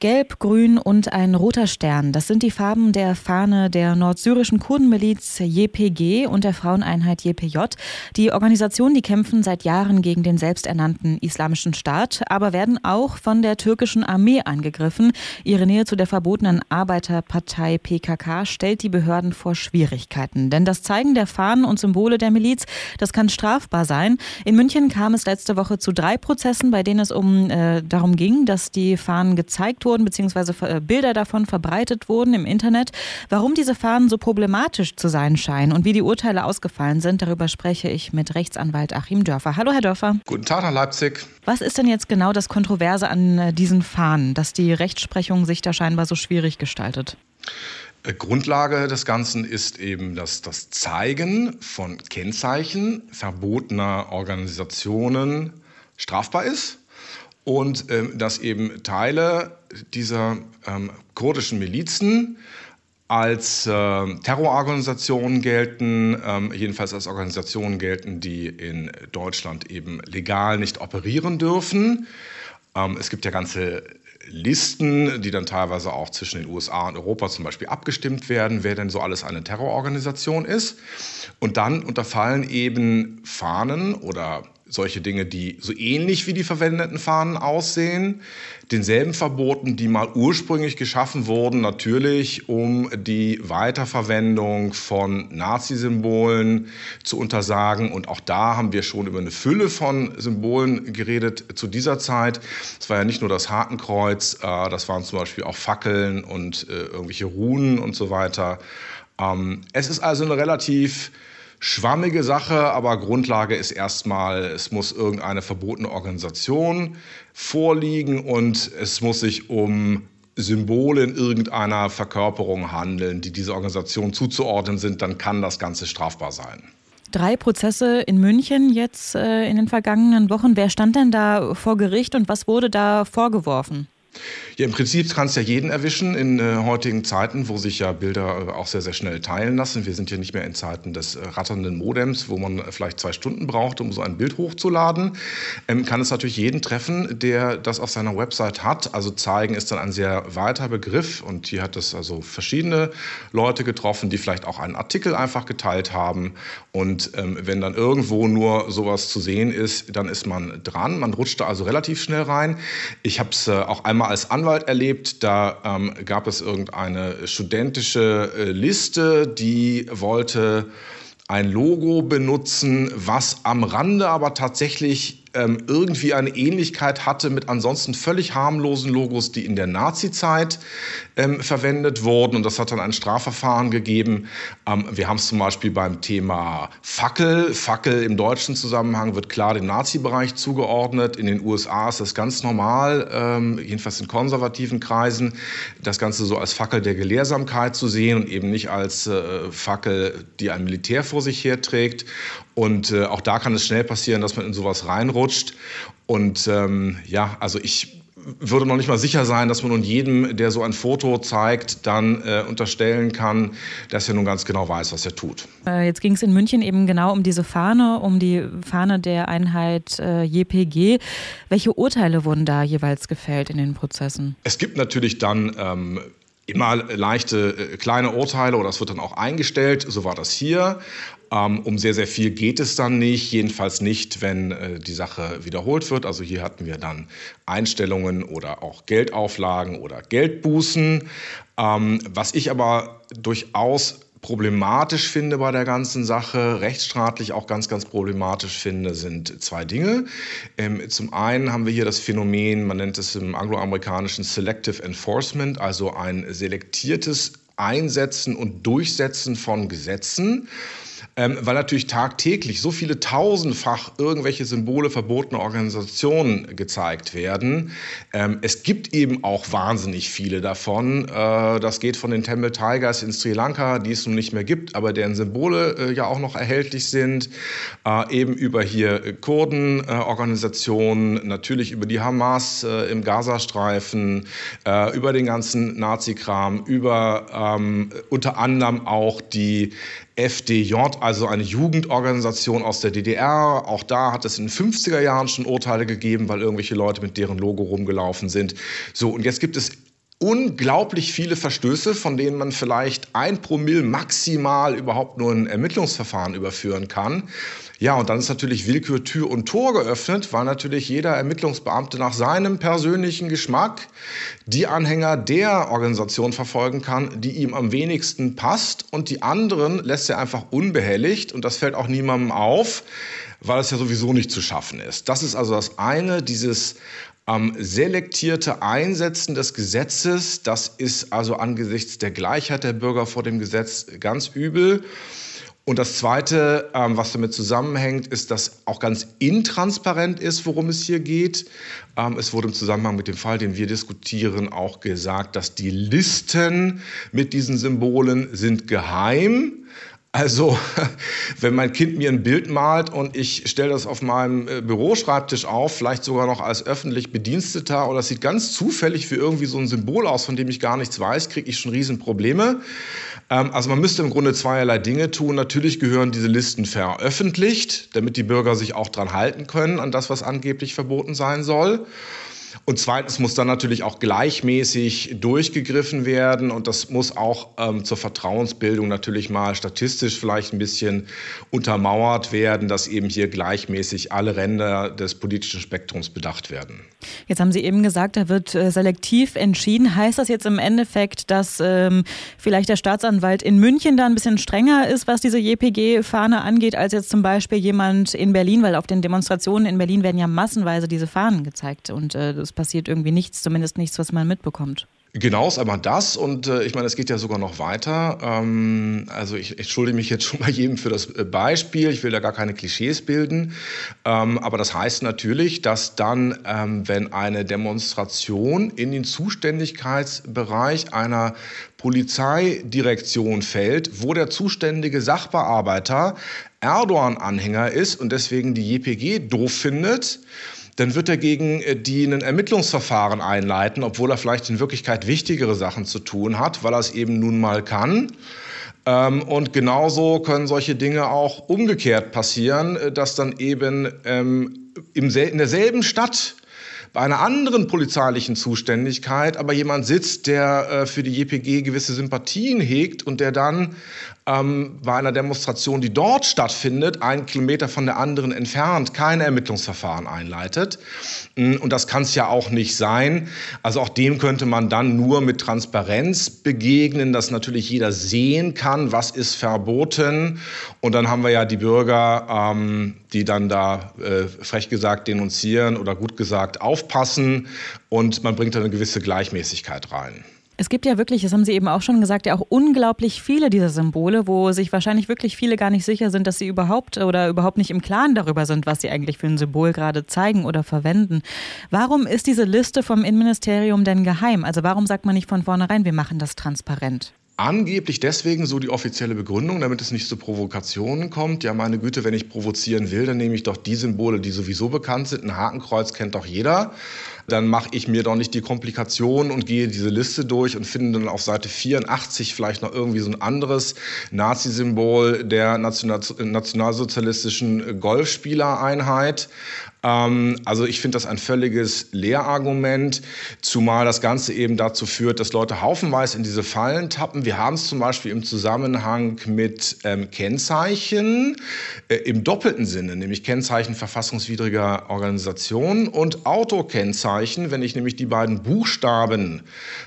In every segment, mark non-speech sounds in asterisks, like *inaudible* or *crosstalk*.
Gelb, Grün und ein roter Stern. Das sind die Farben der Fahne der nordsyrischen Kurdenmiliz JPG und der Fraueneinheit JPJ. Die Organisationen, die kämpfen seit Jahren gegen den selbsternannten Islamischen Staat, aber werden auch von der türkischen Armee angegriffen. Ihre Nähe zu der verbotenen Arbeiterpartei PKK stellt die Behörden vor Schwierigkeiten. Denn das Zeigen der Fahnen und Symbole der Miliz, das kann strafbar sein. In München kam es letzte Woche zu drei Prozessen, bei denen es um äh, darum ging, dass die Fahnen gezeigt wurden, beziehungsweise äh, Bilder davon verbreitet wurden im Internet. Warum diese Fahnen so problematisch zu sein scheinen und wie die Urteile ausgefallen sind, darüber spreche ich mit Rechtsanwalt Achim Dörfer. Hallo, Herr Dörfer. Guten Tag nach Leipzig. Was ist denn jetzt genau das Kontroverse an äh, diesen Fahnen, dass die Rechtsprechung sich da scheinbar so schwierig gestaltet? Äh, Grundlage des Ganzen ist eben, dass das Zeigen von Kennzeichen verbotener Organisationen strafbar ist und ähm, dass eben Teile dieser ähm, kurdischen Milizen als äh, Terrororganisationen gelten, ähm, jedenfalls als Organisationen gelten, die in Deutschland eben legal nicht operieren dürfen. Ähm, es gibt ja ganze Listen, die dann teilweise auch zwischen den USA und Europa zum Beispiel abgestimmt werden, wer denn so alles eine Terrororganisation ist. Und dann unterfallen eben Fahnen oder solche Dinge, die so ähnlich wie die verwendeten Fahnen aussehen, denselben Verboten, die mal ursprünglich geschaffen wurden, natürlich um die Weiterverwendung von Nazi-Symbolen zu untersagen. Und auch da haben wir schon über eine Fülle von Symbolen geredet zu dieser Zeit. Es war ja nicht nur das Hakenkreuz, äh, das waren zum Beispiel auch Fackeln und äh, irgendwelche Runen und so weiter. Ähm, es ist also eine relativ schwammige Sache, aber Grundlage ist erstmal, es muss irgendeine verbotene Organisation vorliegen und es muss sich um Symbole in irgendeiner Verkörperung handeln, die dieser Organisation zuzuordnen sind, dann kann das Ganze strafbar sein. Drei Prozesse in München jetzt äh, in den vergangenen Wochen. Wer stand denn da vor Gericht und was wurde da vorgeworfen? Ja, im Prinzip kann es ja jeden erwischen in äh, heutigen Zeiten, wo sich ja Bilder äh, auch sehr, sehr schnell teilen lassen. Wir sind ja nicht mehr in Zeiten des äh, ratternden Modems, wo man vielleicht zwei Stunden braucht, um so ein Bild hochzuladen. Ähm, kann es natürlich jeden treffen, der das auf seiner Website hat. Also zeigen ist dann ein sehr weiter Begriff und hier hat es also verschiedene Leute getroffen, die vielleicht auch einen Artikel einfach geteilt haben. Und ähm, wenn dann irgendwo nur sowas zu sehen ist, dann ist man dran. Man rutscht da also relativ schnell rein. Ich habe es äh, auch einmal als Anwalt Anwalt erlebt. Da ähm, gab es irgendeine studentische äh, Liste, die wollte ein Logo benutzen, was am Rande aber tatsächlich ähm, irgendwie eine Ähnlichkeit hatte mit ansonsten völlig harmlosen Logos, die in der Nazi-Zeit ähm, verwendet wurden. Und das hat dann ein Strafverfahren gegeben. Ähm, wir haben es zum Beispiel beim Thema Fackel. Fackel im deutschen Zusammenhang wird klar dem Nazi-Bereich zugeordnet. In den USA ist das ganz normal, ähm, jedenfalls in konservativen Kreisen, das Ganze so als Fackel der Gelehrsamkeit zu sehen und eben nicht als äh, Fackel, die ein Militär vor sich herträgt. Und äh, auch da kann es schnell passieren, dass man in sowas reinrutscht. Und ähm, ja, also ich würde noch nicht mal sicher sein, dass man nun jedem, der so ein Foto zeigt, dann äh, unterstellen kann, dass er nun ganz genau weiß, was er tut. Äh, jetzt ging es in München eben genau um diese Fahne, um die Fahne der Einheit äh, JPG. Welche Urteile wurden da jeweils gefällt in den Prozessen? Es gibt natürlich dann ähm, immer leichte äh, kleine Urteile oder es wird dann auch eingestellt. So war das hier. Ähm, um sehr, sehr viel geht es dann nicht, jedenfalls nicht, wenn äh, die Sache wiederholt wird. Also hier hatten wir dann Einstellungen oder auch Geldauflagen oder Geldbußen. Ähm, was ich aber durchaus problematisch finde bei der ganzen Sache, rechtsstaatlich auch ganz, ganz problematisch finde, sind zwei Dinge. Ähm, zum einen haben wir hier das Phänomen, man nennt es im angloamerikanischen Selective Enforcement, also ein selektiertes Einsetzen und Durchsetzen von Gesetzen ähm, weil natürlich tagtäglich so viele tausendfach irgendwelche Symbole verbotener Organisationen gezeigt werden. Ähm, es gibt eben auch wahnsinnig viele davon. Äh, das geht von den Tamil Tigers in Sri Lanka, die es nun nicht mehr gibt, aber deren Symbole äh, ja auch noch erhältlich sind, äh, eben über hier Kurdenorganisationen, natürlich über die Hamas äh, im Gazastreifen, äh, über den ganzen Nazi-Kram, über ähm, unter anderem auch die FDJ, also eine Jugendorganisation aus der DDR. Auch da hat es in den 50er Jahren schon Urteile gegeben, weil irgendwelche Leute mit deren Logo rumgelaufen sind. So, und jetzt gibt es unglaublich viele Verstöße, von denen man vielleicht ein Promille maximal überhaupt nur ein Ermittlungsverfahren überführen kann. Ja, und dann ist natürlich Willkür Tür und Tor geöffnet, weil natürlich jeder Ermittlungsbeamte nach seinem persönlichen Geschmack die Anhänger der Organisation verfolgen kann, die ihm am wenigsten passt. Und die anderen lässt er einfach unbehelligt. Und das fällt auch niemandem auf, weil es ja sowieso nicht zu schaffen ist. Das ist also das eine, dieses ähm, selektierte Einsetzen des Gesetzes, das ist also angesichts der Gleichheit der Bürger vor dem Gesetz ganz übel. Und das Zweite, ähm, was damit zusammenhängt, ist, dass auch ganz intransparent ist, worum es hier geht. Ähm, es wurde im Zusammenhang mit dem Fall, den wir diskutieren, auch gesagt, dass die Listen mit diesen Symbolen sind geheim. Also, *laughs* wenn mein Kind mir ein Bild malt und ich stelle das auf meinem äh, Büroschreibtisch auf, vielleicht sogar noch als öffentlich Bediensteter oder es sieht ganz zufällig wie irgendwie so ein Symbol aus, von dem ich gar nichts weiß, kriege ich schon Riesenprobleme. Ähm, also man müsste im Grunde zweierlei Dinge tun. Natürlich gehören diese Listen veröffentlicht, damit die Bürger sich auch dran halten können an das, was angeblich verboten sein soll. Und zweitens muss dann natürlich auch gleichmäßig durchgegriffen werden und das muss auch ähm, zur Vertrauensbildung natürlich mal statistisch vielleicht ein bisschen untermauert werden, dass eben hier gleichmäßig alle Ränder des politischen Spektrums bedacht werden. Jetzt haben Sie eben gesagt, da wird äh, selektiv entschieden. Heißt das jetzt im Endeffekt, dass ähm, vielleicht der Staatsanwalt in München da ein bisschen strenger ist, was diese JPG-Fahne angeht, als jetzt zum Beispiel jemand in Berlin? Weil auf den Demonstrationen in Berlin werden ja massenweise diese Fahnen gezeigt und äh, es passiert irgendwie nichts, zumindest nichts, was man mitbekommt. Genau, ist einmal das und äh, ich meine, es geht ja sogar noch weiter. Ähm, also ich, ich schulde mich jetzt *laughs* schon bei jedem für das äh, Beispiel. Ich will da gar keine Klischees bilden. Ähm, aber das heißt natürlich, dass dann, ähm, wenn eine Demonstration in den Zuständigkeitsbereich einer Polizeidirektion fällt, wo der zuständige Sachbearbeiter Erdogan-Anhänger ist und deswegen die JPG doof findet, dann wird er gegen äh, die ein Ermittlungsverfahren einleiten, obwohl er vielleicht in Wirklichkeit wichtigere Sachen zu tun hat, weil er es eben nun mal kann. Ähm, und genauso können solche Dinge auch umgekehrt passieren, äh, dass dann eben ähm, in derselben Stadt bei einer anderen polizeilichen Zuständigkeit aber jemand sitzt, der äh, für die JPG gewisse Sympathien hegt und der dann ähm, bei einer Demonstration, die dort stattfindet, einen Kilometer von der anderen entfernt, kein Ermittlungsverfahren einleitet. Mm, und das kann es ja auch nicht sein. Also auch dem könnte man dann nur mit Transparenz begegnen, dass natürlich jeder sehen kann, was ist verboten. Und dann haben wir ja die Bürger, ähm, die dann da äh, frech gesagt denunzieren oder gut gesagt aufpassen. Und man bringt da eine gewisse Gleichmäßigkeit rein. Es gibt ja wirklich, das haben Sie eben auch schon gesagt, ja auch unglaublich viele dieser Symbole, wo sich wahrscheinlich wirklich viele gar nicht sicher sind, dass sie überhaupt oder überhaupt nicht im Klaren darüber sind, was sie eigentlich für ein Symbol gerade zeigen oder verwenden. Warum ist diese Liste vom Innenministerium denn geheim? Also warum sagt man nicht von vornherein, wir machen das transparent? Angeblich deswegen so die offizielle Begründung, damit es nicht zu Provokationen kommt. Ja, meine Güte, wenn ich provozieren will, dann nehme ich doch die Symbole, die sowieso bekannt sind. Ein Hakenkreuz kennt doch jeder. Dann mache ich mir doch nicht die Komplikation und gehe diese Liste durch und finde dann auf Seite 84 vielleicht noch irgendwie so ein anderes Nazi-Symbol der nationalsozialistischen Golfspielereinheit. Ähm, also ich finde das ein völliges Lehrargument, zumal das Ganze eben dazu führt, dass Leute haufenweise in diese Fallen tappen. Wir haben es zum Beispiel im Zusammenhang mit ähm, Kennzeichen äh, im doppelten Sinne, nämlich Kennzeichen verfassungswidriger Organisationen und Autokennzeichen, wenn ich nämlich die beiden Buchstaben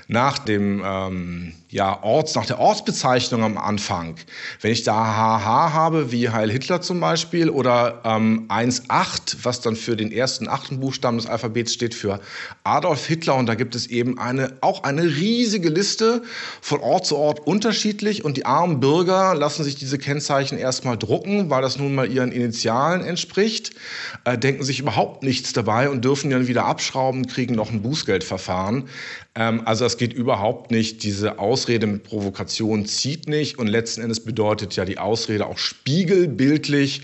nach dem ähm, ja, Orts, nach der Ortsbezeichnung am Anfang, wenn ich da HH habe, wie Heil Hitler zum Beispiel, oder ähm, 1.8, was dann für den ersten achten Buchstaben des Alphabets steht für Adolf Hitler, und da gibt es eben eine, auch eine riesige Liste von Ort zu Ort unterschiedlich, und die armen Bürger lassen sich diese Kennzeichen erstmal drucken, weil das nun mal ihren Initialen entspricht, äh, denken sich überhaupt nichts dabei und dürfen dann wieder abschrauben, kriegen noch ein Bußgeldverfahren. Ähm, also es geht überhaupt nicht, diese Ausrede mit Provokation zieht nicht und letzten Endes bedeutet ja die Ausrede auch spiegelbildlich,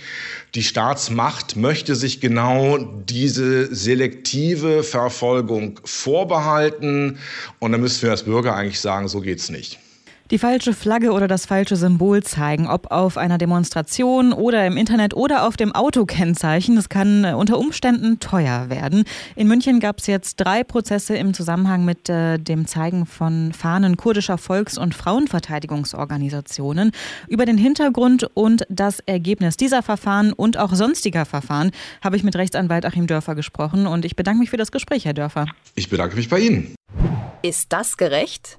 die Staatsmacht möchte sich genau diese selektive Verfolgung vorbehalten und dann müssen wir als Bürger eigentlich sagen, so geht's nicht. Die falsche Flagge oder das falsche Symbol zeigen, ob auf einer Demonstration oder im Internet oder auf dem Autokennzeichen, das kann äh, unter Umständen teuer werden. In München gab es jetzt drei Prozesse im Zusammenhang mit äh, dem Zeigen von Fahnen kurdischer Volks- und Frauenverteidigungsorganisationen. Über den Hintergrund und das Ergebnis dieser Verfahren und auch sonstiger Verfahren habe ich mit Rechtsanwalt Achim Dörfer gesprochen und ich bedanke mich für das Gespräch, Herr Dörfer. Ich bedanke mich bei Ihnen. Ist das gerecht?